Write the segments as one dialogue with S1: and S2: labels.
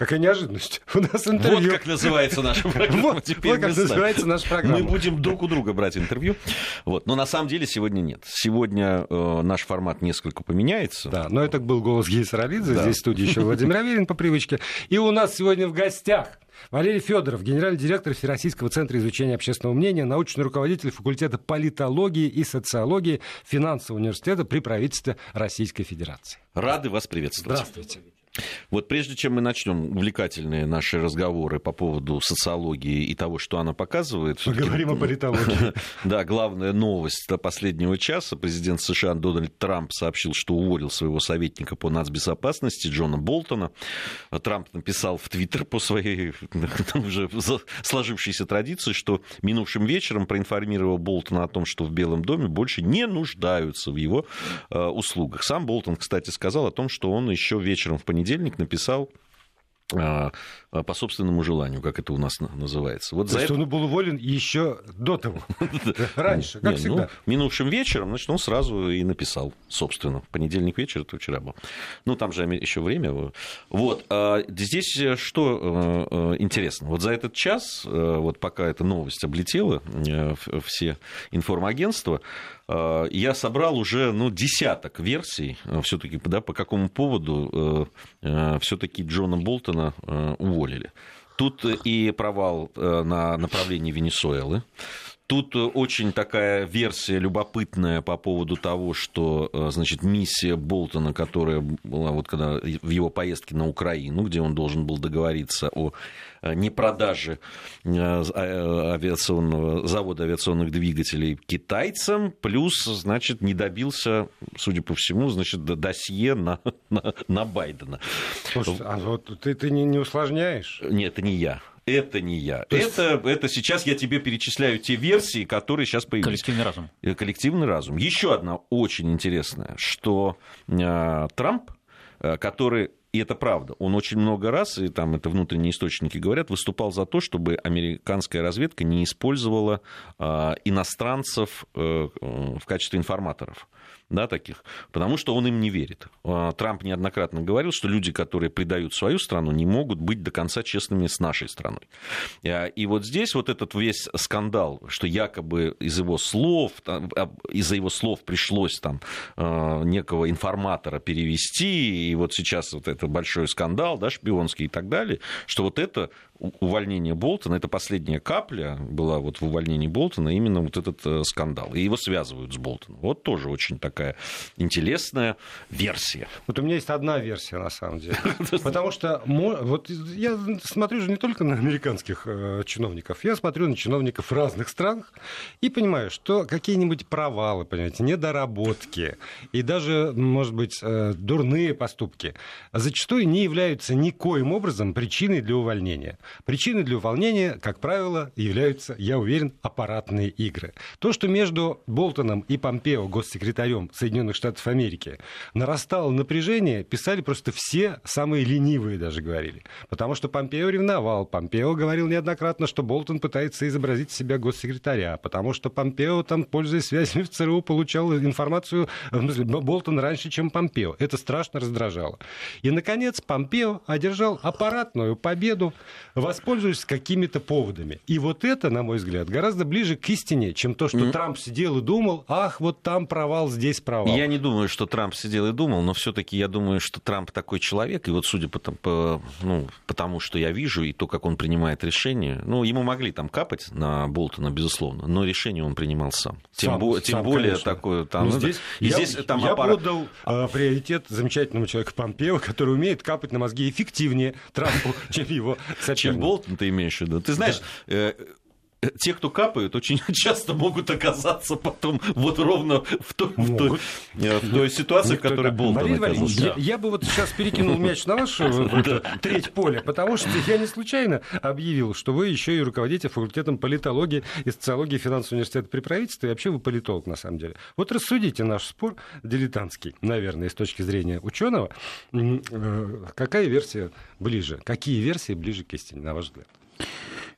S1: Какая неожиданность. У нас интервью.
S2: Вот как называется наша программа.
S1: Вот,
S2: Теперь
S1: вот как
S2: мы знаем.
S1: называется наша программа.
S2: Мы будем друг у друга брать интервью. Вот. Но на самом деле сегодня нет. Сегодня э, наш формат несколько поменяется.
S1: Да, но это был голос Геи Саралидзе.
S2: Да.
S1: Здесь в студии еще Владимир Аверин по привычке. И у нас сегодня в гостях Валерий Федоров, генеральный директор Всероссийского центра изучения общественного мнения, научный руководитель факультета политологии и социологии финансового университета при правительстве Российской Федерации.
S2: Рады вас приветствовать.
S1: Здравствуйте.
S2: Вот прежде чем мы начнем увлекательные наши разговоры по поводу социологии и того, что она показывает...
S1: Поговорим о политологии.
S2: Да, главная новость последнего часа. Президент США Дональд Трамп сообщил, что уволил своего советника по нацбезопасности Джона Болтона. Трамп написал в Твиттер по своей уже сложившейся традиции, что минувшим вечером проинформировал Болтона о том, что в Белом доме больше не нуждаются в его э, услугах. Сам Болтон, кстати, сказал о том, что он еще вечером в понедельник написал э, по собственному желанию, как это у нас на- называется. Вот
S1: То
S2: за
S1: есть
S2: это
S1: он был уволен еще до того. Раньше, как
S2: не,
S1: всегда.
S2: ну, минувшим вечером, значит, он сразу и написал, собственно. Понедельник вечер, это вчера был. Ну, там же еще время. Вот. а здесь э, что э, э, интересно. Вот за этот час, вот пока эта новость облетела все информагентства, я собрал уже ну, десяток версий все-таки, да, по какому поводу все-таки Джона Болтона э, уволили. Тут и провал э, на направлении Венесуэлы. Тут э, очень такая версия любопытная по поводу того, что, э, значит, миссия Болтона, которая была вот когда в его поездке на Украину, где он должен был договориться о э, непродаже а- авиационного, завода авиационных двигателей китайцам, плюс, значит, не добился, судя по всему, значит, досье на, на, на Байдена.
S1: Слушай, а вот ты, ты не, не усложняешь?
S2: Нет, это не я. Это не я.
S1: То есть-
S2: Это, это сейчас я тебе перечисляю те версии, которые сейчас появились.
S3: Коллективный разум.
S2: Э, Коллективный разум. Еще одна очень интересная, что э, Трамп, э, который и это правда. Он очень много раз, и там это внутренние источники говорят, выступал за то, чтобы американская разведка не использовала э, иностранцев э, э, в качестве информаторов. Да, таких, потому что он им не верит. А, Трамп неоднократно говорил, что люди, которые предают свою страну, не могут быть до конца честными с нашей страной. А, И вот здесь вот этот весь скандал, что якобы из его слов, а, из-за его слов пришлось там некого информатора перевести, и вот сейчас вот это большой скандал, да, шпионский и так далее, что вот это увольнение Болтона, это последняя капля была вот в увольнении Болтона, именно вот этот э, скандал. И его связывают с Болтоном. Вот тоже очень такая интересная версия.
S1: Вот у меня есть одна версия, на самом деле. Потому что вот я смотрю же не только на американских э, чиновников, я смотрю на чиновников разных стран и понимаю, что какие-нибудь провалы, понимаете, недоработки и даже, может быть, э, дурные поступки зачастую не являются никоим образом причиной для увольнения. Причиной для увольнения, как правило, являются, я уверен, аппаратные игры. То, что между Болтоном и Помпео, госсекретарем Соединенных Штатов Америки, нарастало напряжение, писали просто все самые ленивые даже говорили. Потому что Помпео ревновал. Помпео говорил неоднократно, что Болтон пытается изобразить себя госсекретаря, потому что Помпео, там, пользуясь связями в ЦРУ, получал информацию, Болтон раньше, чем Помпео. Это страшно раздражало. И, наконец, Помпео одержал аппаратную победу, воспользуясь какими-то поводами. И вот это, на мой взгляд, гораздо ближе к истине, чем то, что
S2: Мгм.
S1: Трамп сидел и думал, ах, вот там провал, здесь провал.
S2: Я не думаю, что Трамп сидел и думал, но все-таки я думаю, что Трамп такой человек, и вот судя по, по, ну, по тому, что я вижу, и то, как он принимает решения, ну, ему могли там капать на Болтона, безусловно, но решение он принимал сам. Тем,
S1: Сам-
S2: бо- тем
S1: сам,
S2: более
S1: конечно.
S2: такое там.
S1: Ну,
S2: ну,
S1: здесь
S2: и
S1: я,
S2: здесь там
S1: я
S2: аппарат-
S1: отдал э, приоритет замечательному человеку Помпео, который умеет капать на мозги эффективнее Трампу, чем его соперник.
S2: Болтон ты имеешь в виду? Ты знаешь, э, э, те, кто капают, очень часто могут оказаться потом вот ровно в той, в той, э, в той ситуации, в которой оказался.
S1: я, я бы вот сейчас перекинул мяч на вашу эту треть поля, потому что я не случайно объявил, что вы еще и руководите факультетом политологии и социологии финансового университета при правительстве, и вообще вы политолог на самом деле. Вот рассудите наш спор, дилетантский, наверное, с точки зрения ученого, э, какая версия ближе, какие версии ближе к истине, на ваш взгляд?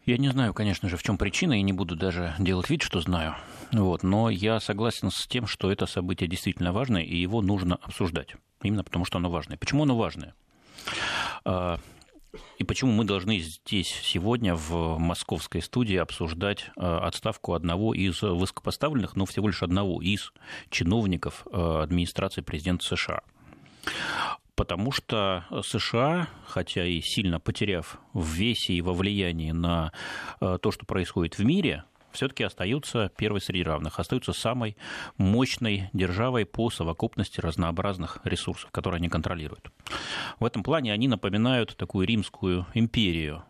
S3: Я не знаю, конечно же, в чем причина, и не буду даже делать вид, что знаю. Вот, но я согласен с тем, что это событие действительно важное, и его нужно обсуждать. Именно потому, что оно важное. Почему оно важное? А, И почему мы должны здесь сегодня в московской студии обсуждать э, отставку одного из высокопоставленных, но всего лишь одного из чиновников э, администрации президента США? Потому что США, хотя и сильно потеряв в весе и во влиянии на э, то, что происходит в мире, все-таки остаются первой среди равных, остаются самой мощной державой по совокупности разнообразных ресурсов, которые они контролируют. В этом плане они напоминают такую римскую империю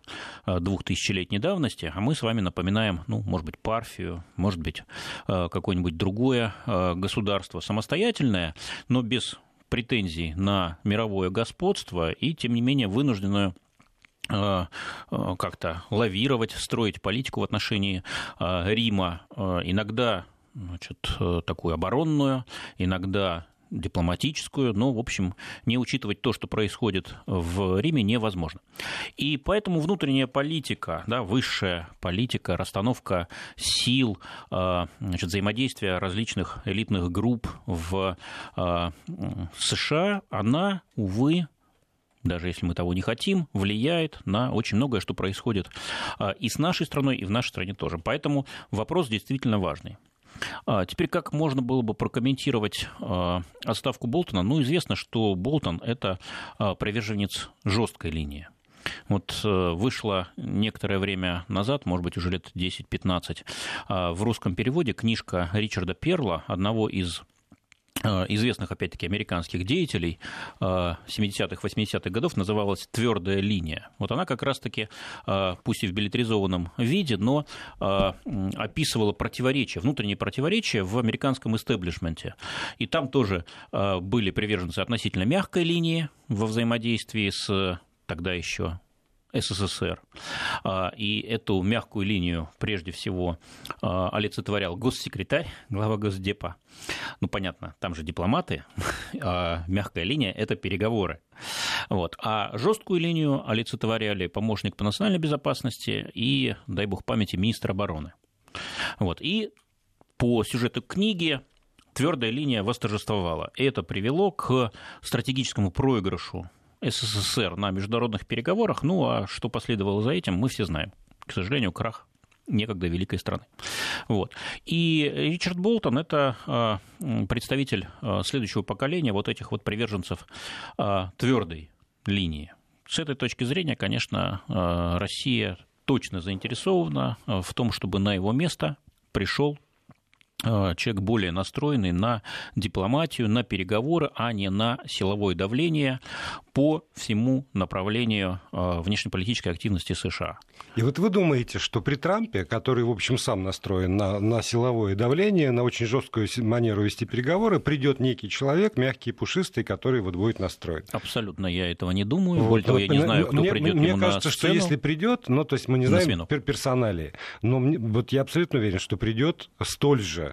S3: э, двухтысячелетней давности, а мы с вами напоминаем, ну, может быть, Парфию, может быть, э, какое-нибудь другое э, государство самостоятельное, но без претензий на мировое господство и, тем не менее, вынужденную Э, э, как-то лавировать, строить политику в отношении э, Рима, иногда значит, такую оборонную, иногда дипломатическую, но, в общем, не учитывать то, что происходит в Риме, невозможно. И поэтому внутренняя политика, да, высшая политика, расстановка сил, значит, взаимодействие различных элитных групп в США, она, увы, даже если мы того не хотим, влияет на очень многое, что происходит а, и с нашей страной, и в нашей стране тоже. Поэтому вопрос действительно важный. А, теперь как можно было бы прокомментировать а, отставку Болтона? Ну, известно, что Болтон – это приверженец жесткой линии. Вот вышла некоторое время назад, может быть, уже лет 10-15, в русском переводе книжка Ричарда Перла, одного из Э, известных, опять-таки, американских деятелей 70-х, э, 80-х годов называлась «Твердая линия». Вот она как раз-таки, э, пусть и в билетризованном виде, но описывала противоречия, внутренние противоречия в американском истеблишменте. И там тоже были приверженцы относительно мягкой линии во взаимодействии с тогда еще СССР. А, и эту мягкую линию прежде всего а, олицетворял госсекретарь, глава Госдепа. Ну, понятно, там же дипломаты, а мягкая линия – это переговоры. Вот. А жесткую линию олицетворяли помощник по национальной безопасности и, дай бог памяти, министр обороны. Вот. И по сюжету книги твердая линия восторжествовала. И это привело к стратегическому проигрышу СССР на международных переговорах. Ну, а что последовало за этим, мы все знаем. К сожалению, крах некогда великой страны. Вот. И Ричард Болтон – это а, представитель а, следующего поколения вот этих вот приверженцев а, твердой линии. С этой точки зрения, конечно, Россия точно заинтересована в том, чтобы на его место пришел человек более настроенный на дипломатию, на переговоры, а не на силовое давление по всему направлению э, внешнеполитической активности США.
S1: И вот вы думаете, что при Трампе, который, в общем, сам настроен на, на силовое давление, на очень жесткую манеру вести переговоры, придет некий человек, мягкий и пушистый, который вот будет настроен?
S3: Абсолютно я этого не думаю. Более того, я не знаю, кто
S1: мне,
S3: придет
S1: мне
S3: ему
S1: кажется,
S3: на
S1: что если придет, ну, то есть мы не знаем пер персоналии, но мне, вот я абсолютно уверен, что придет столь же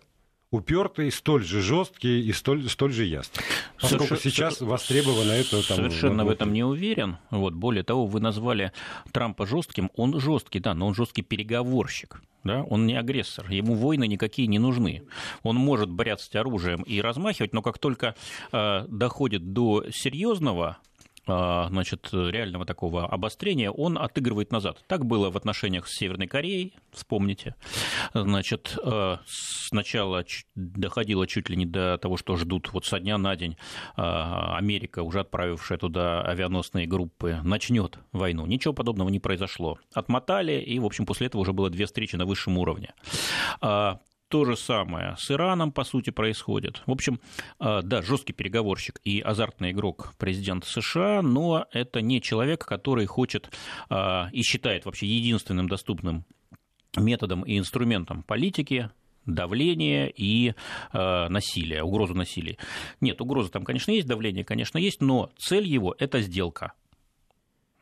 S1: упертый, столь же жесткий и столь, столь же ясный. Поскольку Соверш... сейчас востребовано это...
S3: Там, Совершенно в этом не уверен. Вот, более того, вы назвали Трампа жестким. Он жесткий, да, но он жесткий переговорщик. Да? Он не агрессор, ему войны никакие не нужны. Он может бряцать оружием и размахивать, но как только э, доходит до серьезного значит, реального такого обострения, он отыгрывает назад. Так было в отношениях с Северной Кореей, вспомните. Значит, а, сначала доходило чуть ли не до того, что ждут вот со дня на день а, Америка, уже отправившая туда авианосные группы, начнет войну. Ничего подобного не произошло. Отмотали, и, в общем, после этого уже было две встречи на высшем уровне. То же самое с Ираном, по сути, происходит. В общем, а, да, жесткий переговорщик и азартный игрок президент США, но это не человек, который хочет а, и считает вообще единственным доступным методом и инструментом политики давление и э, насилие, угрозу насилия. Нет, угроза там, конечно, есть, давление, конечно, есть, но цель его – это сделка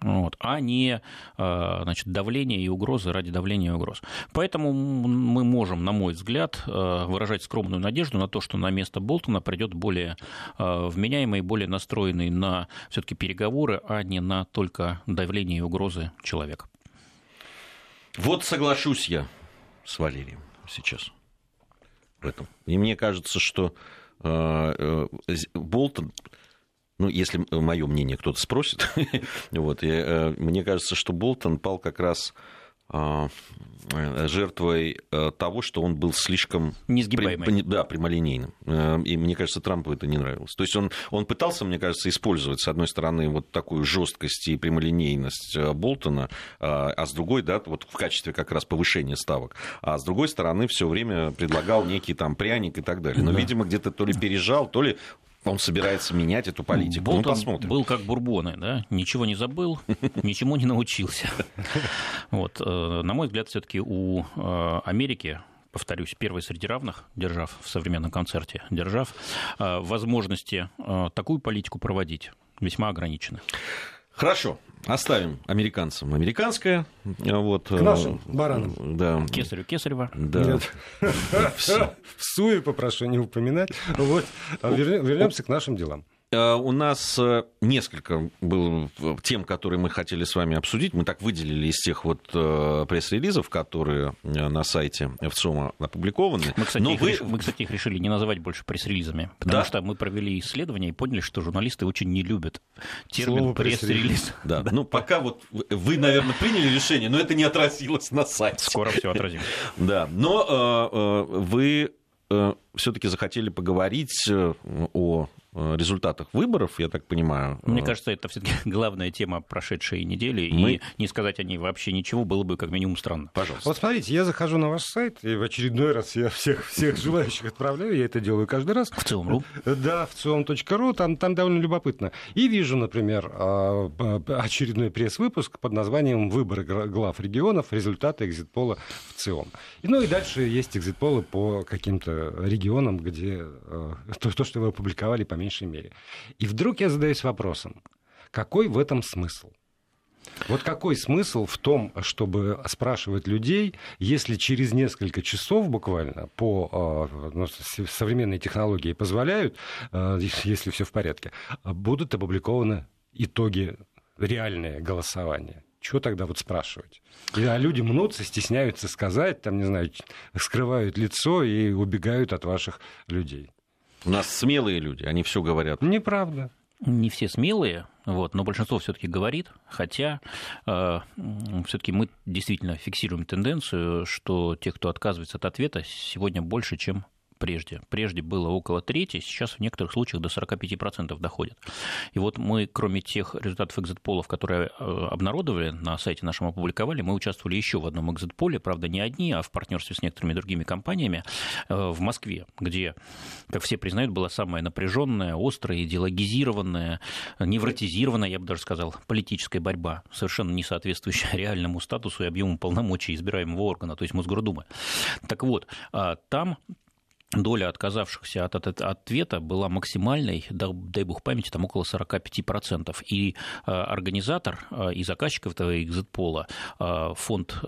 S3: вот, а не э, значит, давление и угрозы ради давления и угроз. Поэтому мы можем, на мой взгляд, э, выражать скромную надежду на то, что на место Болтона придет более э, вменяемый, более настроенный на все-таки переговоры, а не на только давление и угрозы человек.
S2: Вот соглашусь я с Валерием сейчас в этом. И мне кажется, что Болтон ну, если мое мнение кто-то спросит, вот, я, мне кажется, что Болтон пал как раз а, жертвой э, того, что он был слишком...
S3: Несгибаемый.
S2: При, да, прямолинейным. Э, и мне кажется, Трампу это не нравилось. То есть он, он пытался, мне кажется, использовать, с одной стороны, вот такую жесткость и прямолинейность э, Болтона, а с другой, да, вот в качестве как раз повышения ставок. А с другой стороны, все время предлагал некий там пряник и так далее. Но, да. видимо, где-то то ли пережал, то ли он собирается менять эту политику.
S3: Болтон ну, посмотрим. был как бурбоны, да? Ничего не забыл, ничему не научился. Вот. Э, на мой взгляд, все-таки у э, Америки повторюсь, первый среди равных, держав в современном концерте, держав, э, возможности такую политику проводить весьма ограничены.
S2: Хорошо, оставим американцам американское. Вот,
S1: К нашим баранам.
S3: Да. Кесарю Кесарева.
S2: Да.
S1: В суе попрошу не упоминать. Вот. А вернемся к нашим делам.
S2: Э, у нас э, несколько было тем, которые мы хотели с вами обсудить. Мы так выделили из тех вот э, пресс-релизов, которые на сайте ВЦОМа опубликованы.
S3: Мы, кстати, Но их, вы... реш... мы, кстати, их решили не называть больше пресс-релизами, потому да? что мы провели исследование и поняли, что журналисты очень не любят термин пресс-релиз.
S2: Да. да. Ну, пока вот вы, наверное, приняли решение, но это не отразилось на сайте.
S3: Скоро все отразим.
S2: Да. Но вы все-таки захотели поговорить о Э, результатах выборов, я так понимаю.
S3: Мне э, кажется, это все-таки главная тема прошедшей недели, Мы... и не сказать о ней вообще ничего было бы как минимум странно.
S1: Пожалуйста. Вот смотрите, я захожу на ваш сайт, и в очередной раз я всех, всех желающих отправляю, я это делаю каждый раз.
S3: В целом.ру?
S1: Да, в целом.ру, там, там довольно любопытно. И вижу, например, а, очередной пресс-выпуск под названием «Выборы глав регионов. Результаты экзитпола в ЦИОМ». Ну и дальше есть экзитполы по каким-то регионам, где э, то, то что вы опубликовали, по меньшей мере. И вдруг я задаюсь вопросом, какой в этом смысл? Вот какой смысл в том, чтобы спрашивать людей, если через несколько часов буквально по а, ну, современные технологии позволяют, а, если все в порядке, будут опубликованы итоги реальные голосования? Чего тогда вот спрашивать? А люди мнутся, стесняются сказать, там, не знаю, скрывают лицо и убегают от ваших людей.
S2: У нас смелые люди, они все говорят.
S1: Неправда.
S3: Не все смелые, вот, но большинство все-таки говорит, хотя э, все-таки мы действительно фиксируем тенденцию, что те, кто отказывается от ответа, сегодня больше, чем прежде. Прежде было около трети, сейчас в некоторых случаях до 45% доходит. И вот мы, кроме тех результатов экзит-полов, которые э, обнародовали, на сайте нашем опубликовали, мы участвовали еще в одном экзит-поле, правда, не одни, а в партнерстве с некоторыми другими компаниями э, в Москве, где, как все признают, была самая напряженная, острая, идеологизированная, невротизированная, я бы даже сказал, политическая борьба, совершенно не соответствующая реальному статусу и объему полномочий избираемого органа, то есть Мосгордумы. Так вот, а, там доля отказавшихся от, от, от ответа была максимальной, дай, дай бог памяти, там около 45%. И э, организатор э, и заказчик этого экзитпола, э, фонд э,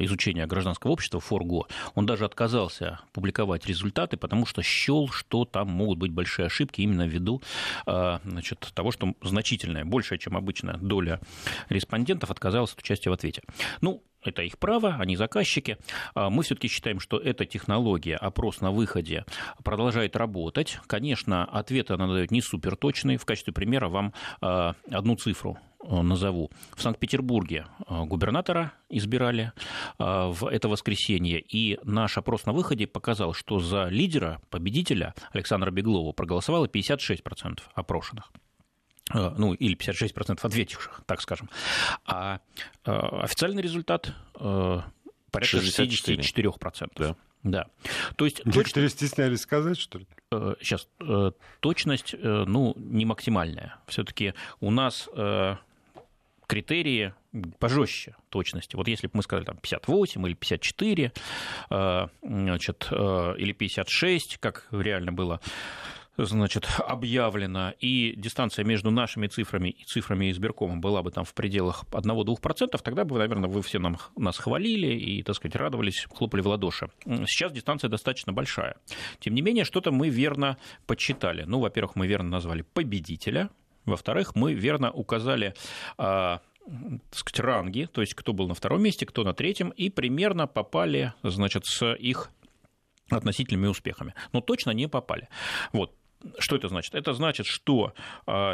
S3: изучения гражданского общества ФОРГО, он даже отказался публиковать результаты, потому что счел, что там могут быть большие ошибки именно ввиду э, значит, того, что значительная, большая, чем обычно, доля респондентов отказалась от участия в ответе. Ну, это их право, они заказчики. А мы все-таки считаем, что эта технология, опрос на выходе, продолжает работать. Конечно, ответы она дает не супер точные. В качестве примера вам а, одну цифру а, назову. В Санкт-Петербурге губернатора избирали в это воскресенье, и наш опрос на выходе показал, что за лидера, победителя Александра Беглова проголосовало 56% опрошенных. Э, ну, или 56% ответивших, так скажем. А э, официальный результат э, порядка 64%. 64%. Да. Да.
S1: То есть, Некоторые точ... стеснялись сказать, что ли?
S3: Сейчас. Точность, ну, не максимальная. Все-таки у нас критерии пожестче точности. Вот если бы мы сказали там 58 или 54, значит, или 56, как реально было значит, объявлено, и дистанция между нашими цифрами и цифрами избиркома была бы там в пределах 1-2%, тогда бы, наверное, вы все нам, нас хвалили и, так сказать, радовались, хлопали в ладоши. Сейчас дистанция достаточно большая. Тем не менее, что-то мы верно подсчитали. Ну, во-первых, мы верно назвали победителя, во-вторых, мы верно указали а, так сказать, ранги, то есть кто был на втором месте, кто на третьем, и примерно попали, значит, с их относительными успехами. Но точно не попали. Вот что это значит? Это значит, что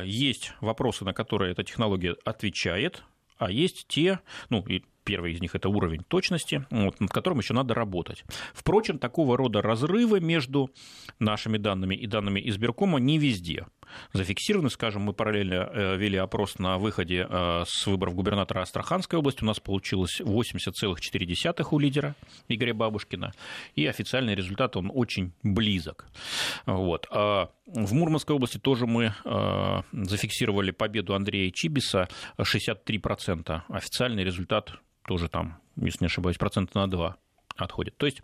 S3: есть вопросы, на которые эта технология отвечает, а есть те, ну, и Первый из них это уровень точности, вот, над которым еще надо работать. Впрочем, такого рода разрывы между нашими данными и данными избиркома не везде зафиксированы. Скажем, мы параллельно э, вели опрос на выходе э, с выборов губернатора Астраханской области. У нас получилось 80,4 у лидера Игоря Бабушкина. И официальный результат, он очень близок. Вот. А в Мурманской области тоже мы э, зафиксировали победу Андрея Чибиса 63%. Официальный результат тоже там, если не ошибаюсь, процента на 2 отходит. То есть,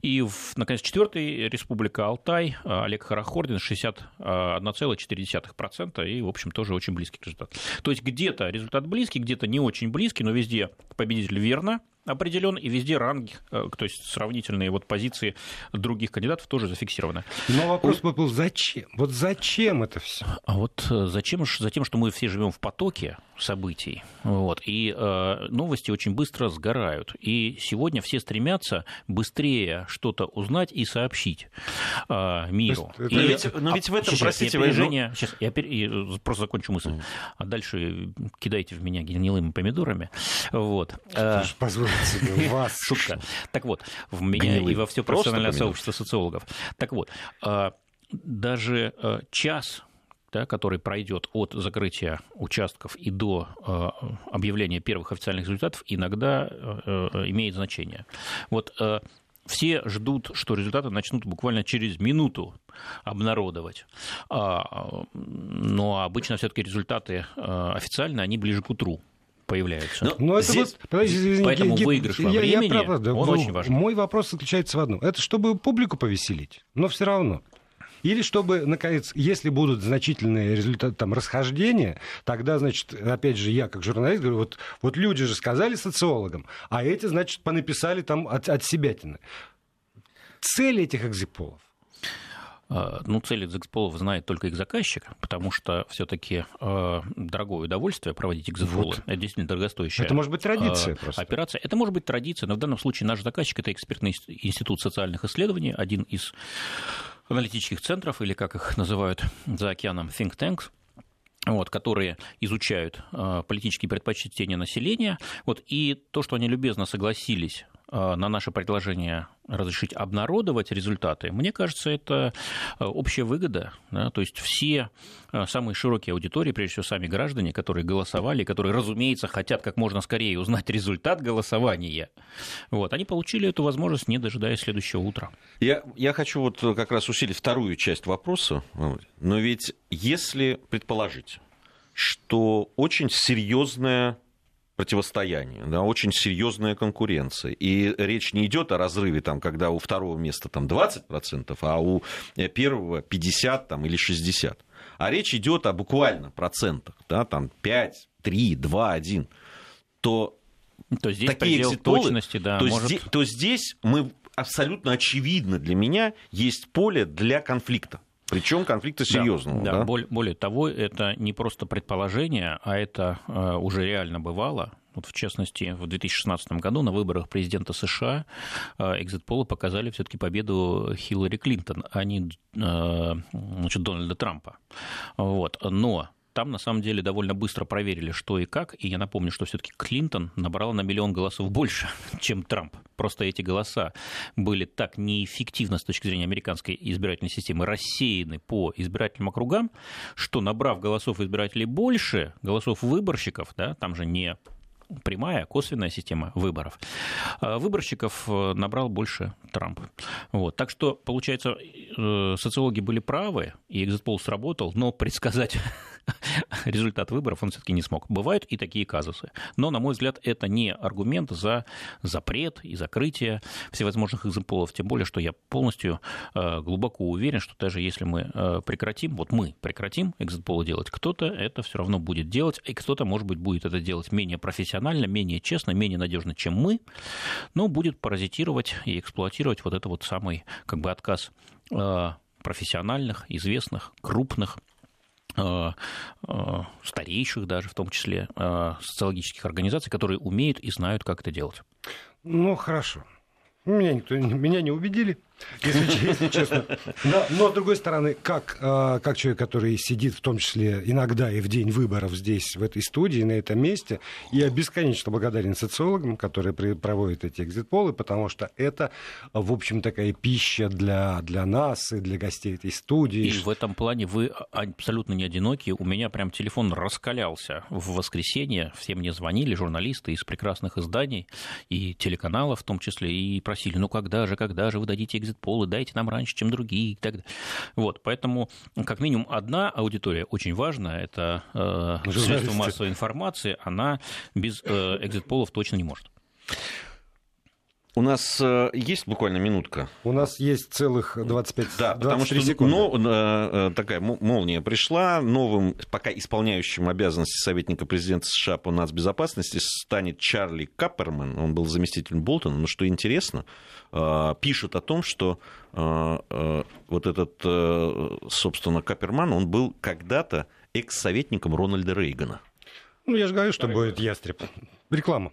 S3: и, в, наконец, четвертая республика Алтай, Олег Харахордин, 61,4%, и, в общем, тоже очень близкий результат. То есть, где-то результат близкий, где-то не очень близкий, но везде победитель верно, определен, и везде ранги, э, то есть сравнительные вот позиции других кандидатов тоже зафиксированы.
S1: Но вопрос был, зачем? Вот зачем это все?
S3: А вот э, зачем? Затем, что мы все живем в потоке событий, вот, и э, новости очень быстро сгорают. И сегодня все стремятся быстрее что-то узнать и сообщить э, миру.
S2: Есть, и, но, ведь, но ведь в этом,
S3: сейчас, простите, я пережение, вы... сейчас я, пер... я просто закончу мысль, mm. а дальше кидайте в меня гнилыми помидорами. Вот.
S1: Позвольте себе вас.
S3: Шутка. Так вот, в меня и во все профессиональное сообщество социологов. Так вот, даже час да, который пройдет от закрытия участков и до э, объявления первых официальных результатов, иногда э, имеет значение. Вот э, все ждут, что результаты начнут буквально через минуту обнародовать. А, но обычно все-таки результаты официальные, они ближе к утру появляются. Но,
S1: Но это здесь... вот, извините,
S3: Поэтому я, выигрыш во времени, я, прав, да, он очень важен.
S1: Мой вопрос заключается в одном. Это чтобы публику повеселить, но все равно. Или чтобы, наконец, если будут значительные результаты, там, расхождения, тогда, значит, опять же, я как журналист говорю, вот, вот люди же сказали социологам, а эти, значит, понаписали там от, от себятины. Цель этих экзиполов
S3: ну, цели экзитполов знает только их заказчик, потому что все-таки э, дорогое удовольствие проводить экзитполы. Вот. Это действительно дорогостоящая
S1: Это может быть традиция просто.
S3: Операция. Это может быть традиция, но в данном случае наш заказчик – это экспертный институт социальных исследований, один из аналитических центров, или как их называют за океаном, think tanks, вот, которые изучают э, политические предпочтения населения. Вот, и то, что они любезно согласились Э, на наше предложение разрешить обнародовать результаты, мне кажется, это э, общая выгода. Да? То есть все э, самые широкие аудитории, прежде всего сами граждане, которые голосовали, которые, разумеется, хотят как можно скорее узнать результат голосования, вот, они получили эту возможность, не дожидаясь следующего утра.
S2: Я, я хочу вот как раз усилить вторую часть вопроса. Но ведь если предположить, что очень серьезная противостояние, да, очень серьезная конкуренция. И речь не идет о разрыве, там, когда у второго места там, 20%, а у э, первого 50 там, или 60%. А речь идет о буквально процентах, да, там 5, 3, 2, 1. То,
S3: то здесь такие экзитолы, точности, да,
S2: то, может... здесь, то здесь мы абсолютно очевидно для меня есть поле для конфликта. Причем конфликта серьезного.
S3: Да, да? Более, более того, это не просто предположение, а это э, уже реально бывало. Вот в частности, в 2016 году на выборах президента США э, экзит-полы показали все-таки победу Хиллари Клинтон, а не э, значит, Дональда Трампа. Вот. Но там на самом деле довольно быстро проверили, что и как. И я напомню, что все-таки Клинтон набрала на миллион голосов больше, чем Трамп. Просто эти голоса были так неэффективно с точки зрения американской избирательной системы рассеяны по избирательным округам, что набрав голосов избирателей больше, голосов выборщиков, да, там же не прямая, косвенная система выборов, а выборщиков э, набрал больше Трамп. Вот. Так что, получается, э, социологи были правы, и экзитпол сработал, но предсказать результат выборов он все-таки не смог. Бывают и такие казусы. Но, на мой взгляд, это не аргумент за запрет и закрытие всевозможных экзитполов, тем более, что я полностью э, глубоко уверен, что даже если мы прекратим, вот мы прекратим экзитполы делать, кто-то это все равно будет делать, и кто-то, может быть, будет это делать менее профессионально, менее честно, менее надежно, чем мы, но будет паразитировать и эксплуатировать вот это вот самый как бы отказ э, профессиональных, известных, крупных э, э, старейших даже в том числе социологических организаций, которые умеют и знают, как это делать.
S1: Ну, хорошо. Меня, никто, меня не убедили. Если, если честно. Но, но, с другой стороны, как, а, как человек, который сидит, в том числе иногда и в день выборов здесь, в этой студии, на этом месте, я бесконечно благодарен социологам, которые проводят эти экзит-полы, потому что это, в общем, такая пища для, для нас и для гостей этой студии.
S3: И в этом плане вы абсолютно не одиноки. У меня прям телефон раскалялся в воскресенье. Все мне звонили, журналисты из прекрасных изданий и телеканалов в том числе, и просили, ну когда же, когда же вы дадите экзит-полы, дайте нам раньше, чем другие и так далее. Вот, поэтому как минимум одна аудитория очень важная, это э, средства массовой информации, она без э, экзит-полов точно не может.
S2: У нас э, есть буквально минутка?
S1: У нас есть целых 25
S2: Да, потому что секунды. Но, э, э, такая молния пришла. Новым, пока исполняющим обязанности советника президента США по нацбезопасности станет Чарли Капперман. Он был заместителем Болтона. Но что интересно, э, пишут о том, что э, э, вот этот, э, собственно, Капперман, он был когда-то экс-советником Рональда Рейгана.
S1: Ну, я же говорю, что будет ястреб. Реклама.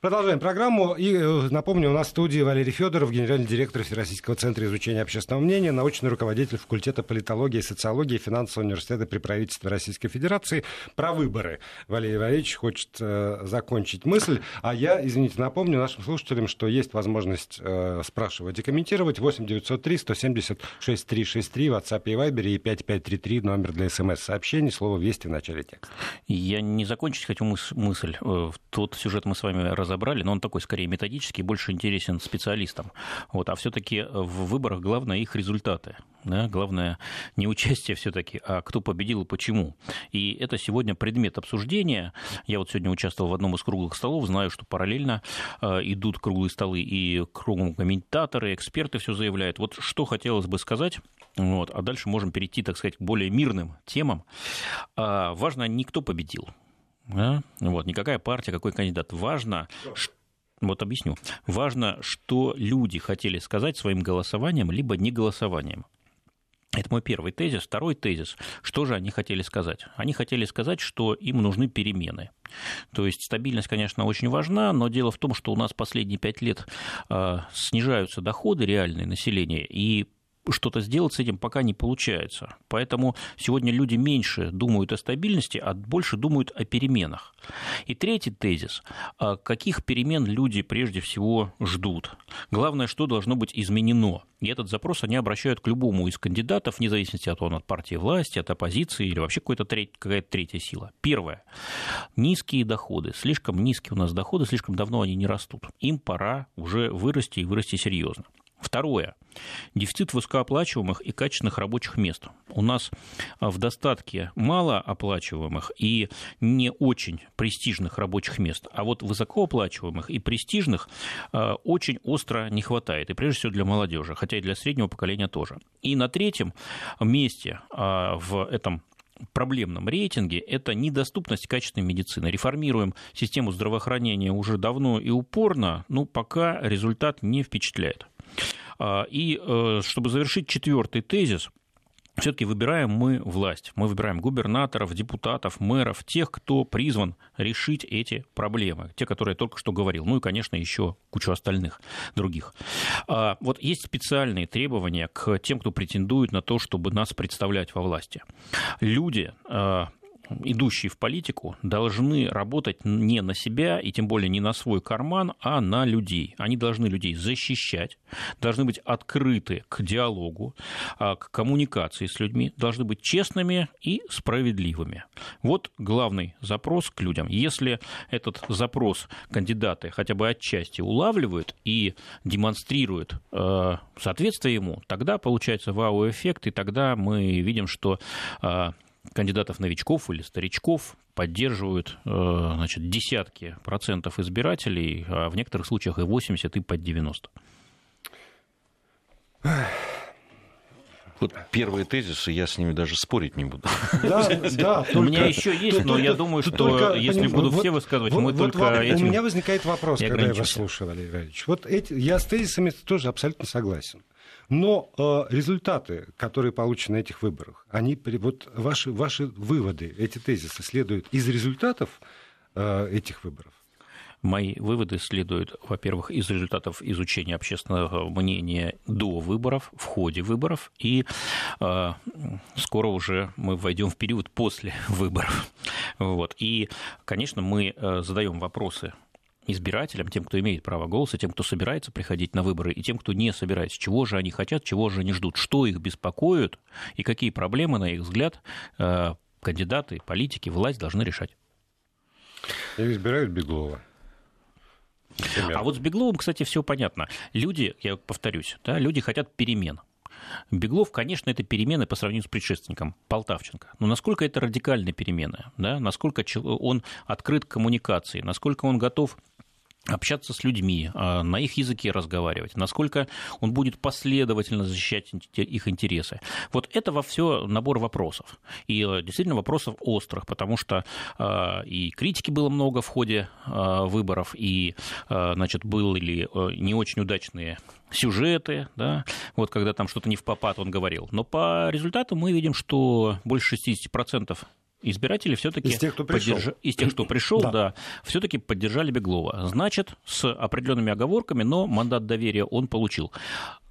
S1: Продолжаем программу. И э, напомню, у нас в студии Валерий Федоров, генеральный директор Всероссийского центра изучения общественного мнения, научный руководитель факультета политологии и социологии финансового университета при правительстве Российской Федерации. Про выборы Валерий Валерьевич хочет э, закончить мысль. А я, извините, напомню нашим слушателям, что есть возможность э, спрашивать и комментировать. 8 903 170 6363 в WhatsApp и Viber и 5533 номер для смс-сообщений. Слово «Вести» в начале текста.
S3: Я не закончить хочу мысль. Э, тот сюжет мы с вами разобрали, но он такой скорее методический, больше интересен специалистам. Вот, а все-таки в выборах главное их результаты. Да? Главное не участие все-таки, а кто победил и почему. И это сегодня предмет обсуждения. Я вот сегодня участвовал в одном из круглых столов, знаю, что параллельно э, идут круглые столы и кругом комментаторы, эксперты все заявляют. Вот что хотелось бы сказать, вот, а дальше можем перейти, так сказать, к более мирным темам. А, важно не кто победил, да? Вот, никакая партия, какой кандидат. Важно, вот объясню. Важно, что люди хотели сказать своим голосованием, либо не голосованием. Это мой первый тезис. Второй тезис. Что же они хотели сказать? Они хотели сказать, что им нужны перемены. То есть стабильность, конечно, очень важна, но дело в том, что у нас последние пять лет э, снижаются доходы реальные населения, и что-то сделать с этим пока не получается. Поэтому сегодня люди меньше думают о стабильности, а больше думают о переменах. И третий тезис. А каких перемен люди прежде всего ждут? Главное, что должно быть изменено. И этот запрос они обращают к любому из кандидатов, вне зависимости от, он, от партии власти, от оппозиции или вообще какой-то треть, какая-то третья сила. Первое. Низкие доходы. Слишком низкие у нас доходы, слишком давно они не растут. Им пора уже вырасти и вырасти серьезно. Второе. Дефицит высокооплачиваемых и качественных рабочих мест. У нас а, в достатке малооплачиваемых и не очень престижных рабочих мест, а вот высокооплачиваемых и престижных а, очень остро не хватает, и прежде всего для молодежи, хотя и для среднего поколения тоже. И на третьем месте а, в этом проблемном рейтинге – это недоступность качественной медицины. Реформируем систему здравоохранения уже давно и упорно, но пока результат не впечатляет. А, и э, чтобы завершить четвертый тезис, все-таки выбираем мы власть. Мы выбираем губернаторов, депутатов, мэров, тех, кто призван решить эти проблемы. Те, которые я только что говорил. Ну и, конечно, еще кучу остальных других. А, вот есть специальные требования к тем, кто претендует на то, чтобы нас представлять во власти. Люди а, идущие в политику, должны работать не на себя и тем более не на свой карман, а на людей. Они должны людей защищать, должны быть открыты к диалогу, а, к коммуникации с людьми, должны быть честными и справедливыми. Вот главный запрос к людям. Если этот запрос кандидаты хотя бы отчасти улавливают и демонстрируют э, соответствие ему, тогда получается вау-эффект, и тогда мы видим, что э, кандидатов-новичков или старичков поддерживают э, значит, десятки процентов избирателей, а в некоторых случаях и 80, и под 90.
S2: Вот первые тезисы, я с ними даже спорить не буду.
S3: Да, да. У меня еще есть, но я думаю, что если буду все высказывать, мы только
S1: У меня возникает вопрос, когда я вас слушаю, Валерий Валерьевич. Вот эти, я с тезисами тоже абсолютно согласен. Но э, результаты, которые получены на этих выборах, они, вот ваши, ваши выводы, эти тезисы следуют из результатов э, этих выборов?
S3: Мои выводы следуют, во-первых, из результатов изучения общественного мнения до выборов, в ходе выборов, и э, скоро уже мы войдем в период после выборов. Вот. И, конечно, мы э, задаем вопросы избирателям, тем, кто имеет право голоса, тем, кто собирается приходить на выборы, и тем, кто не собирается, чего же они хотят, чего же они ждут, что их беспокоит и какие проблемы, на их взгляд, э, кандидаты, политики, власть должны решать.
S1: И избирают Беглова.
S3: А вот с Бегловым, кстати, все понятно. Люди, я повторюсь, да, люди хотят перемен. Беглов, конечно, это перемены по сравнению с предшественником Полтавченко. Но насколько это радикальные перемены? Да? Насколько он открыт к коммуникации? Насколько он готов общаться с людьми, а, на их языке разговаривать, насколько он будет последовательно защищать их интересы. Вот это во все набор вопросов. И э, действительно вопросов острых, потому что а, и критики было много в ходе а, выборов, и значит, были э, не очень удачные сюжеты, да, вот когда там что-то не в попад он говорил. Но по результату мы видим, что больше 60% избиратели все-таки
S1: из тех, кто пришел,
S3: поддерж... из тех, кто пришел, да, да все-таки поддержали Беглова. Значит, с определенными оговорками, но мандат доверия он получил.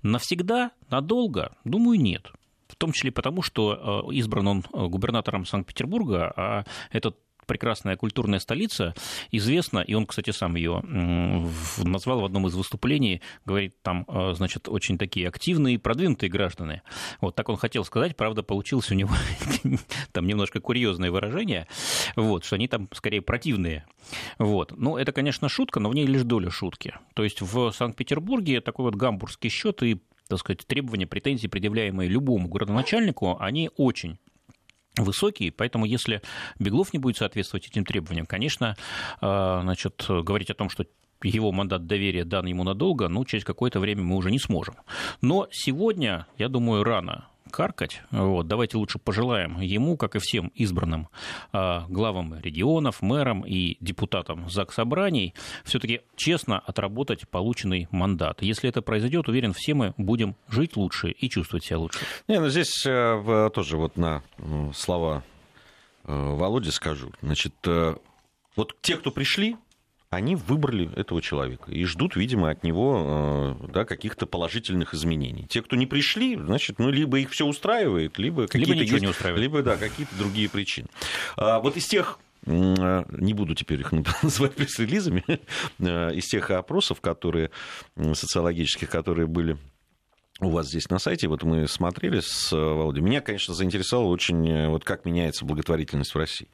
S3: Навсегда, надолго, думаю, нет. В том числе потому, что э, избран он э, губернатором Санкт-Петербурга, а этот прекрасная культурная столица, известна, и он, кстати, сам ее назвал в одном из выступлений, говорит, там, э, значит, очень такие активные, продвинутые граждане. Вот так он хотел сказать, правда, получилось у него там немножко курьезное выражение, вот, что они там скорее противные. Вот. Ну, это, конечно, шутка, но в ней лишь доля шутки. То есть в Санкт-Петербурге такой вот гамбургский счет и так сказать, требования, претензии, предъявляемые любому городоначальнику, они очень высокий, поэтому если Беглов не будет соответствовать этим требованиям, конечно, э, значит, говорить о том, что его мандат доверия дан ему надолго, ну, через какое-то время мы уже не сможем. Но сегодня, я думаю, рано каркать. Вот, давайте лучше пожелаем ему, как и всем избранным а, главам регионов, мэрам и депутатам ЗАГС Собраний, все-таки честно отработать полученный мандат. Если это произойдет, уверен, все мы будем жить лучше и чувствовать себя лучше.
S2: Не, ну здесь э, тоже вот на слова э, Володи скажу. Значит, э, вот те, кто пришли, они выбрали этого человека и ждут, видимо, от него да, каких-то положительных изменений. Те, кто не пришли, значит, ну, либо их все устраивает, либо какие-то
S3: либо есть, не устраивает.
S2: либо да, какие-то другие причины. А, вот из тех не буду теперь их называть пресс-релизами, из тех опросов, которые, социологических, которые были у вас здесь на сайте, вот мы смотрели с Володей, меня, конечно, заинтересовало очень, э, вот как меняется благотворительность в России.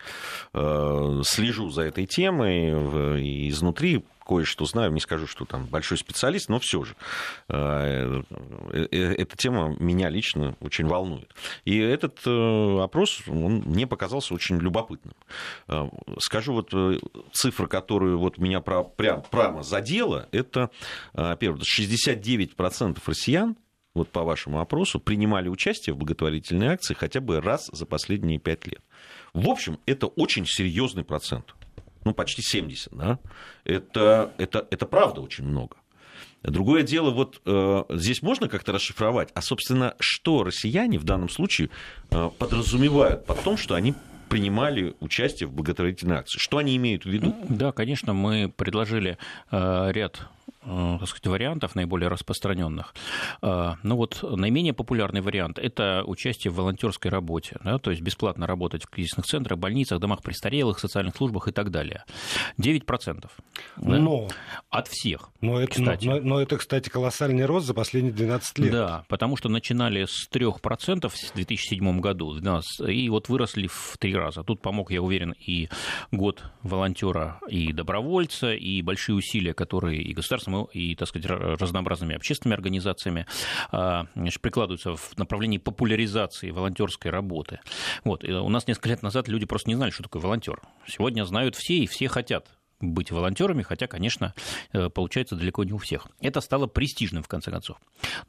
S2: Э, слежу за этой темой и изнутри, кое-что знаю, не скажу, что там большой специалист, но все же. Э, эта тема меня лично очень волнует. И этот опрос, он мне показался очень любопытным. Скажу вот цифра, которую вот меня прям, прямо задела, это, первое, 69% россиян вот по вашему опросу, принимали участие в благотворительной акции хотя бы раз за последние пять лет. В общем, это очень серьезный процент. Ну, почти 70, да? Это, это, это правда очень много. Другое дело, вот э, здесь можно как-то расшифровать, а, собственно, что россияне в данном случае э, подразумевают под том, что они принимали участие в благотворительной акции. Что они имеют в виду?
S3: Да, конечно, мы предложили э, ряд так сказать, вариантов, наиболее распространенных. Э, ну вот наименее популярный вариант – это участие в волонтерской работе, да, то есть бесплатно работать в кризисных центрах, больницах, домах престарелых, социальных службах и так далее. 9%. Да? Но, От всех,
S1: но это, кстати. Но, но это, кстати, колоссальный рост за последние 12 лет.
S3: Да, потому что начинали с 3% в 2007 году, и вот выросли в три раза. Тут помог, я уверен, и год волонтера и добровольца, и большие усилия, которые и и, так сказать, разнообразными общественными организациями а, значит, прикладываются в направлении популяризации волонтерской работы. Вот. И у нас несколько лет назад люди просто не знали, что такое волонтер. Сегодня знают все, и все хотят быть волонтерами, хотя, конечно, э, получается далеко не у всех. Это стало престижным, в конце концов.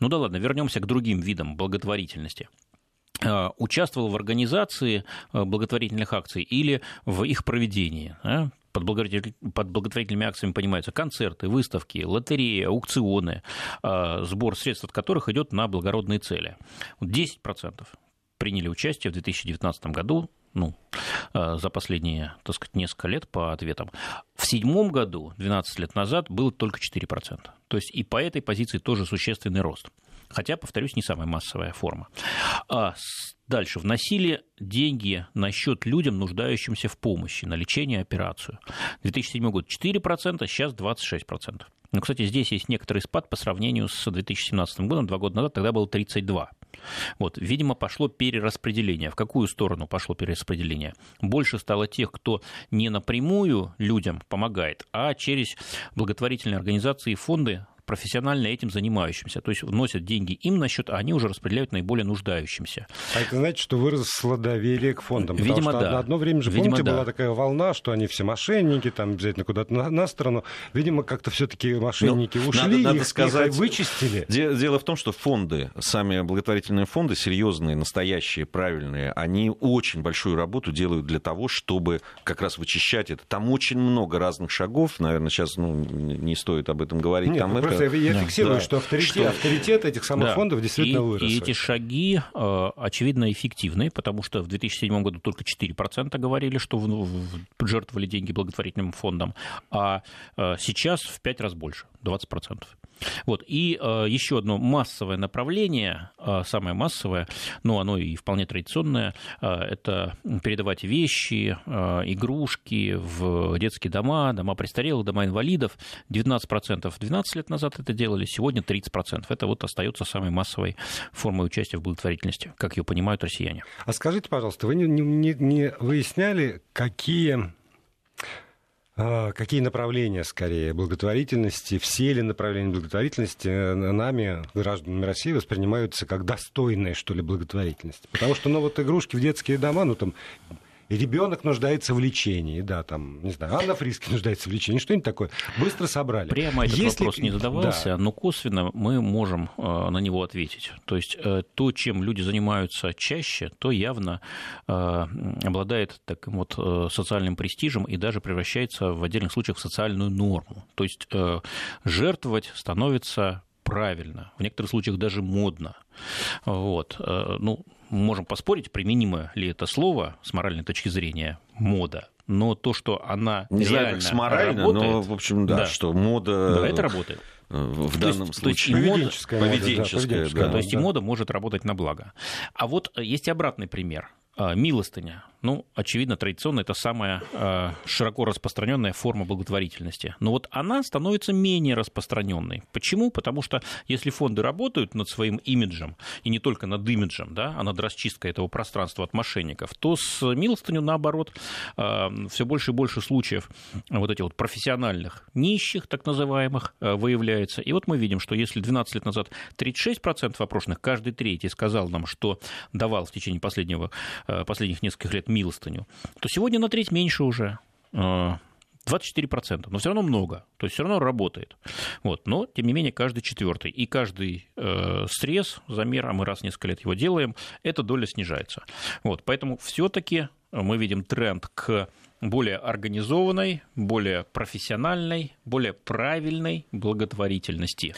S3: Ну да ладно, вернемся к другим видам благотворительности а, участвовал в организации э, благотворительных акций или в их проведении под, благотворитель, под благотворительными акциями понимаются концерты, выставки, лотереи, аукционы, а, сбор средств от которых идет на благородные цели. 10% приняли участие в 2019 году ну, э, за последние, так сказать, несколько лет по ответам. В седьмом году, 12 лет назад, было только 4%. То есть и по этой позиции тоже существенный рост. Хотя, повторюсь, не самая массовая форма. А дальше. Вносили деньги на счет людям, нуждающимся в помощи, на лечение, операцию. 2007 год 4%, сейчас 26%. Ну, кстати, здесь есть некоторый спад по сравнению с 2017 годом. Два года назад тогда было 32. Вот, видимо, пошло перераспределение. В какую сторону пошло перераспределение? Больше стало тех, кто не напрямую людям помогает, а через благотворительные организации и фонды профессионально этим занимающимся. То есть вносят деньги им на счет, а они уже распределяют наиболее нуждающимся.
S1: А это значит, что выросло доверие к фондам?
S3: Видимо,
S1: Потому что
S3: да.
S1: одно время же,
S3: Видимо,
S1: помните,
S3: да.
S1: была такая волна, что они все мошенники, там обязательно куда-то на, на сторону. Видимо, как-то все-таки мошенники
S2: Ну,
S1: ушли,
S2: надо- надо
S1: их,
S2: сказать-
S1: их вычистили.
S2: Де- Дело в том, что фонды, сами благотворительные фонды, серьезные, настоящие, правильные, они очень большую работу делают для того, чтобы как раз вычищать это. Там очень много разных шагов, наверное, сейчас ну, не стоит об этом говорить.
S1: Нет,
S2: Там
S1: ну,
S2: это-
S1: просто я,
S3: Да.
S1: фиксирую,
S2: Да.
S1: что, авторитет,
S2: Что?
S1: авторитет этих самых
S3: Да.
S1: фондов действительно
S3: и,
S1: вырос.
S3: И эти шаги, э, очевидно, эффективны, потому что в 2007 году только 4% говорили, что в- в- жертвовали деньги благотворительным фондам, а э, сейчас в 5 раз больше, 20%. Вот. И э, еще одно массовое направление, э, самое массовое, но оно и вполне традиционное, э, это передавать вещи, э, игрушки в детские дома, дома престарелых, дома инвалидов. 19% 12 лет назад это делали, сегодня 30%. Это вот остается самой массовой формой участия в благотворительности, как ее понимают россияне.
S1: А скажите, пожалуйста, вы не, не- не выясняли, какие, какие направления, скорее, благотворительности, все ли направления благотворительности э, нами, гражданами России, воспринимаются как достойные, что ли, благотворительности? Потому что, ну, вот игрушки в детские дома, ну, там, ребенок нуждается в лечении, да, там, не знаю, Анна Фриски нуждается в лечении, что-нибудь такое. Быстро собрали.
S3: Прямо этот
S1: Если-
S3: вопрос не задавался,
S1: Да.
S3: но косвенно мы можем э, на него ответить. То есть э, то, чем люди занимаются чаще, то явно э, обладает таким вот э, социальным престижем и даже превращается в отдельных случаях в социальную норму. То есть э, жертвовать становится правильно, в некоторых случаях даже модно. Вот. Э, Ну, можем поспорить, применимо ли это слово с моральной точки зрения мода. Но то, что она
S2: Не знаю, как с морально,
S3: работает,
S2: но, в общем, да,
S3: Да.
S2: что мода
S3: да, это работает.
S2: э, в
S3: То есть-
S2: данном
S3: то есть
S2: случае...
S3: и мода-
S1: Поведенческая мода, да,
S2: Поведенческая,
S1: поведенческая,
S2: да.
S3: То есть и
S1: да.
S3: мода может работать на благо. А вот э, есть и обратный пример. А, Милостыня. Ну, очевидно, традиционно это самая э, широко распространенная форма благотворительности. Но вот она становится менее распространенной. Почему? Потому что если фонды работают над своим имиджем, и не только над имиджем, да, а над расчисткой этого пространства от мошенников, то с милостыню, наоборот, все больше и больше случаев вот этих вот профессиональных нищих, так называемых, выявляется. И вот мы видим, что если 12 лет назад 36% опрошенных, каждый третий сказал нам, что давал в течение последнего, последних нескольких лет милостыню, то сегодня на треть меньше уже. Э, 24%, но все равно много, то есть все равно работает. Вот. Но, тем не менее, каждый четвертый и каждый э, срез, замер, а мы раз в несколько лет его делаем, эта доля снижается. Вот. Поэтому все-таки мы видим тренд к более организованной, более профессиональной, более правильной благотворительности.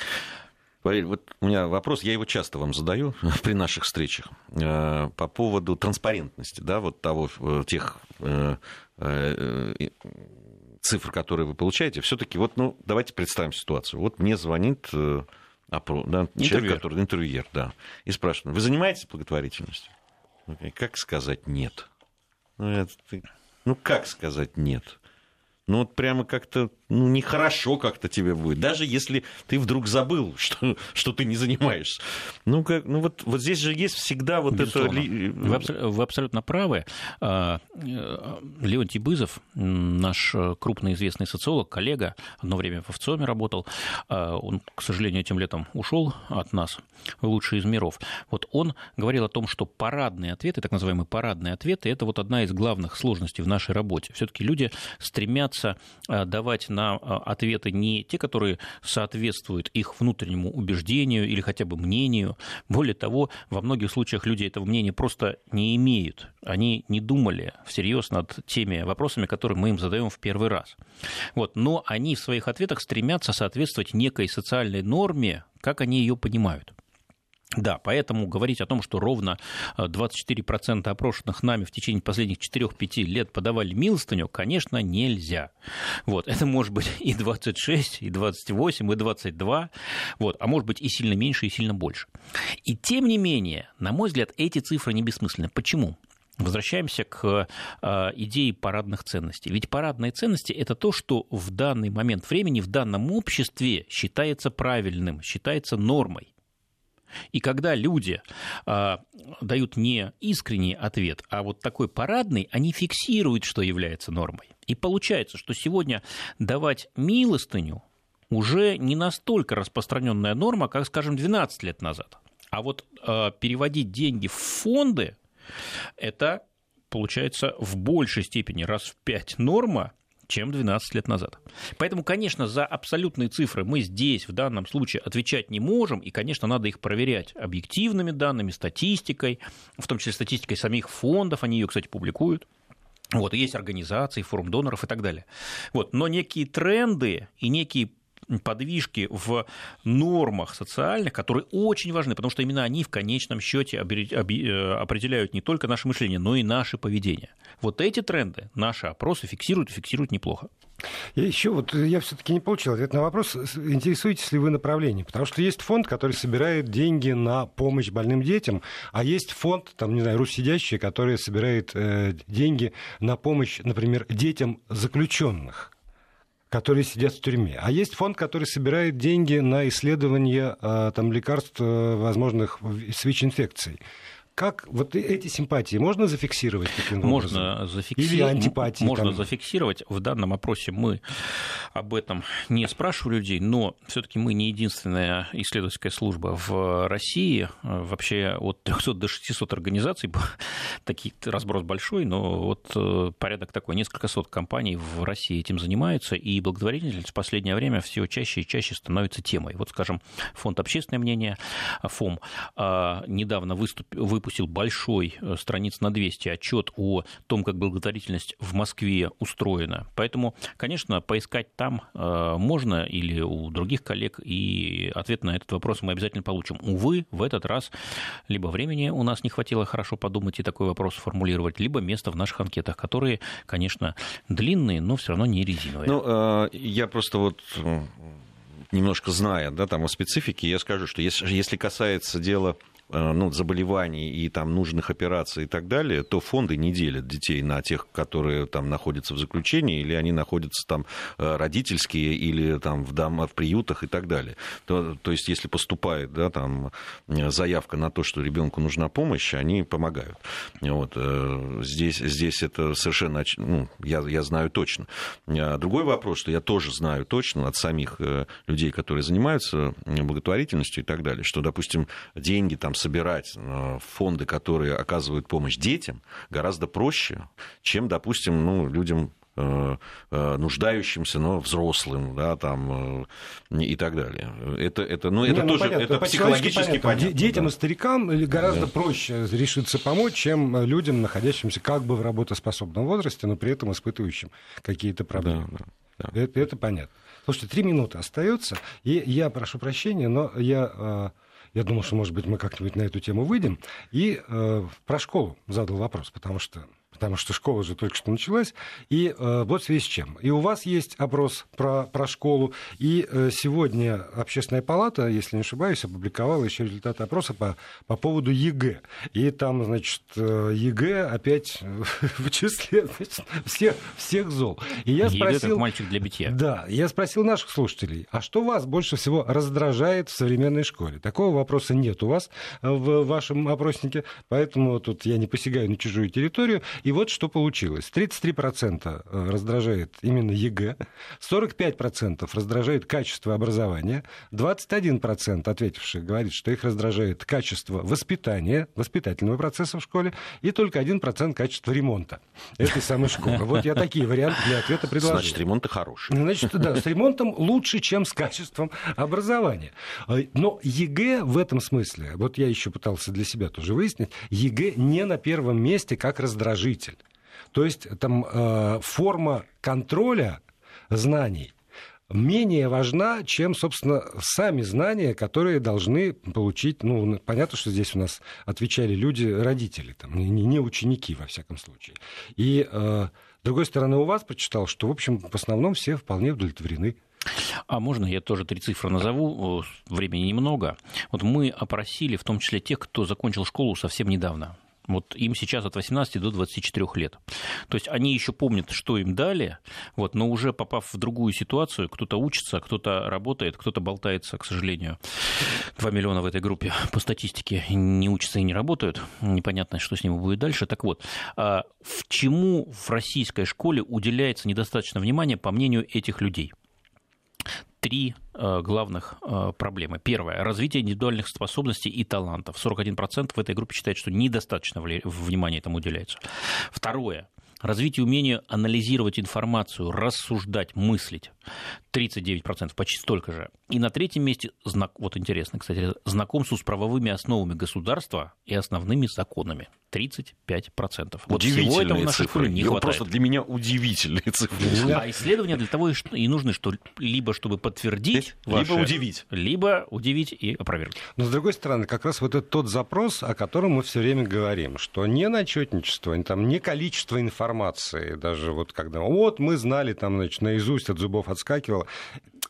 S2: Валерий, вот у меня вопрос, я его часто вам задаю при наших встречах э, по поводу транспарентности, да, вот того, э, тех э, цифр, которые вы получаете. Все-таки вот, ну, давайте представим ситуацию. Вот мне звонит опро- да, человек,
S3: Интервьюер.
S2: который интервьюер, да, и спрашивает, вы занимаетесь благотворительностью? Как сказать нет? Ну, это ну, как сказать нет? Ну, вот прямо как-то, ну, нехорошо как-то тебе будет. Даже если ты вдруг забыл, что, что ты не занимаешься. Ну, как, ну вот, вот здесь же есть всегда вот
S3: Безусловно.
S2: это...
S3: Вы, абсо- вы абсолютно правы. А, э, Леонтий Бызов, наш э, крупный известный социолог, коллега, одно время в ВЦИОМе работал, а, он, к сожалению, этим летом ушел от нас лучший из миров. Вот он говорил о том, что парадные ответы, так называемые парадные ответы, это вот одна из главных сложностей в нашей работе. Все-таки люди стремятся а, давать на а, ответы не те, которые соответствуют их внутреннему убеждению или хотя бы мнению. Более того, во многих случаях люди этого мнения просто не имеют. Они не думали всерьез над теми вопросами, которые мы им задаем в первый раз. Вот. Но они в своих ответах стремятся соответствовать некой социальной норме, как они ее понимают. Да, поэтому говорить о том, что ровно 24% э, опрошенных нами в течение последних 4-5 лет подавали милостыню, конечно, нельзя. Вот, это может быть и 26, и 28, и 22, вот, а может быть и сильно меньше, и сильно больше. И тем не менее, на мой взгляд, эти цифры не бессмысленны. Почему? Возвращаемся к э, идее парадных ценностей. Ведь парадные ценности – это то, что в данный момент времени, в данном обществе считается правильным, считается нормой. И когда люди э, дают не искренний ответ, а вот такой парадный, они фиксируют, что является нормой. И получается, что сегодня давать милостыню уже не настолько распространенная норма, как, скажем, 12 лет назад. А вот э, переводить деньги в фонды – это получается в большей степени раз в пять норма, чем 12 лет назад. Поэтому, конечно, за абсолютные цифры мы здесь в данном случае отвечать не можем, и, конечно, надо их проверять объективными данными, статистикой, в том числе статистикой самих фондов, они ее, кстати, публикуют. Вот, есть организации, форум доноров и так далее. Вот, но некие тренды и некие подвижки в нормах социальных, которые очень важны, потому что именно они в конечном счете э, определяют не только наше мышление, но и наше поведение. Вот эти тренды наши опросы фиксируют, фиксируют неплохо.
S1: Я еще вот я все-таки не получил ответ на вопрос, интересуетесь ли вы направлением, потому что есть фонд, который собирает деньги на помощь больным детям, а есть фонд, там не знаю, Руссидящий, который собирает э, деньги на помощь, например, детям заключенных которые сидят в тюрьме. А есть фонд, который собирает деньги на исследование а, там, лекарств э, возможных СВИЧ-инфекций. Как вот эти симпатии можно зафиксировать
S3: таким можно образом? Зафикси...
S1: Или антипатии?
S3: Можно
S1: там...
S3: зафиксировать. В данном опросе мы об этом не спрашивали людей, но все таки мы не единственная исследовательская служба в России. Вообще от 300 до 600 организаций, такие разброс большой, но вот э, порядок такой, несколько сот компаний в России этим занимаются, и благотворительность в последнее время все чаще и чаще становится темой. Вот, скажем, фонд «Общественное мнение», ФОМ, недавно выступил, выпустил большой, э, страниц на 200, отчет о том, как благотворительность в Москве устроена. Поэтому, конечно, поискать там э, можно или у других коллег, и ответ на этот вопрос мы обязательно получим. Увы, в этот раз либо времени у нас не хватило хорошо подумать и такой вопрос сформулировать, либо место в наших анкетах, которые, конечно, длинные, но все равно не резиновые.
S2: Ну, э, я просто вот немножко зная да, там, о специфике, я скажу, что если, если касается дела ну, заболеваний и там нужных операций и так далее, то фонды не делят детей на тех, которые там находятся в заключении, или они находятся там э, родительские, или там в, дом, в приютах и так далее. То, то есть, если поступает да, там, заявка на то, что ребенку нужна помощь, они помогают. Вот. Э, здесь, здесь это совершенно, ну, я, я знаю точно. Другой вопрос, что я тоже знаю точно от самих людей, которые занимаются благотворительностью и так далее, что, допустим, деньги там собирать э, фонды, которые оказывают помощь детям, гораздо проще, чем, допустим, ну, людям э, э, нуждающимся, но взрослым, да, там и так далее. Это, это, ну, это Не, ну, тоже понятно, это психологически понятно. понятно.
S1: Детям да. и старикам гораздо да. проще решиться помочь, чем людям, находящимся как бы в работоспособном возрасте, но при этом испытывающим какие-то проблемы. Да, да, да. Это, это понятно. Слушайте, три минуты остается, и я прошу прощения, но я я думал, что, может быть, мы как-нибудь на эту тему выйдем. И э, про школу задал вопрос, потому что потому что школа же только что началась. И э, вот в связи с чем. И у вас есть опрос про, про школу, и э, сегодня Общественная палата, если не ошибаюсь, опубликовала еще результаты опроса по, по поводу ЕГЭ. И там, значит, э, ЕГЭ опять в числе значит, всех, всех зол. И
S3: я ЕГЭ спросил, как мальчик для битья.
S1: Да, я спросил наших слушателей, а что вас больше всего раздражает в современной школе? Такого вопроса нет у вас в вашем опроснике, поэтому тут я не посягаю на чужую территорию. И вот что получилось. 33% э, раздражает именно ЕГЭ, 45% раздражает качество образования, 21% ответивших говорит, что их раздражает качество воспитания, воспитательного процесса в школе, и только 1% качество ремонта этой самой школы. Вот я такие варианты для ответа предложил.
S2: Значит, ремонт хороший.
S1: Значит, да, с ремонтом лучше, чем с качеством образования. Э, но ЕГЭ в этом смысле, вот я еще пытался для себя тоже выяснить, ЕГЭ не на первом месте как раздражитель раздражитель. То есть там э, форма контроля знаний менее важна, чем, собственно, сами знания, которые должны получить, ну, понятно, что здесь у нас отвечали люди, родители, там, не, не ученики, во всяком случае. И, э, с другой стороны, у вас прочитал, что, в общем, в основном все вполне удовлетворены.
S3: А можно я тоже три цифры назову? Времени немного. Вот мы опросили в том числе тех, кто закончил школу совсем недавно. Вот им сейчас от 18 до 24 лет. То есть они еще помнят, что им дали, вот, но уже попав в другую ситуацию, кто-то учится, кто-то работает, кто-то болтается, к сожалению. 2 миллиона в этой группе по статистике не учатся и не работают. Непонятно, что с ними будет дальше. Так вот, а в чему в российской школе уделяется недостаточно внимания, по мнению этих людей? Три э, главных э, проблемы. Первое – развитие индивидуальных способностей и талантов. 41% в этой группе считают, что недостаточно внимания этому уделяется. Второе – развитие умения анализировать информацию, рассуждать, мыслить. 39%, почти столько же. И на третьем месте, вот интересно, кстати, знакомство с правовыми основами государства и основными законами. 35%.
S2: Вот всего этого в нашей школе не хватает. Просто для меня удивительные цифры.
S3: Меня... А исследования для того и нужны, что либо чтобы подтвердить,
S2: либо ваше, удивить.
S3: Либо удивить и опровергнуть.
S1: Но с другой стороны, как раз вот это тот запрос, о котором мы все время говорим, что не начетничество, там, не количество информации, даже вот когда вот мы знали там, значит, наизусть от зубов отскакивало,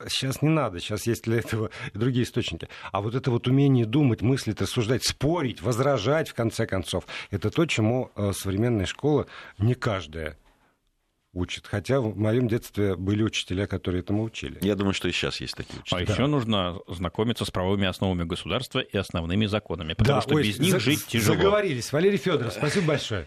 S1: сейчас не надо, сейчас есть для этого другие источники. А вот это вот умение думать, мыслить, рассуждать, спорить, возражать, в конце концов, это то, чему э, современная школа не каждая учит. Хотя в моем детстве были учителя, которые этому учили.
S2: Я думаю, что и сейчас есть такие учителя.
S3: А да. еще нужно знакомиться с правовыми основами государства и основными законами, потому да, что ой, без них за- жить тяжело.
S1: Заговорились. Валерий Федоров, спасибо большое.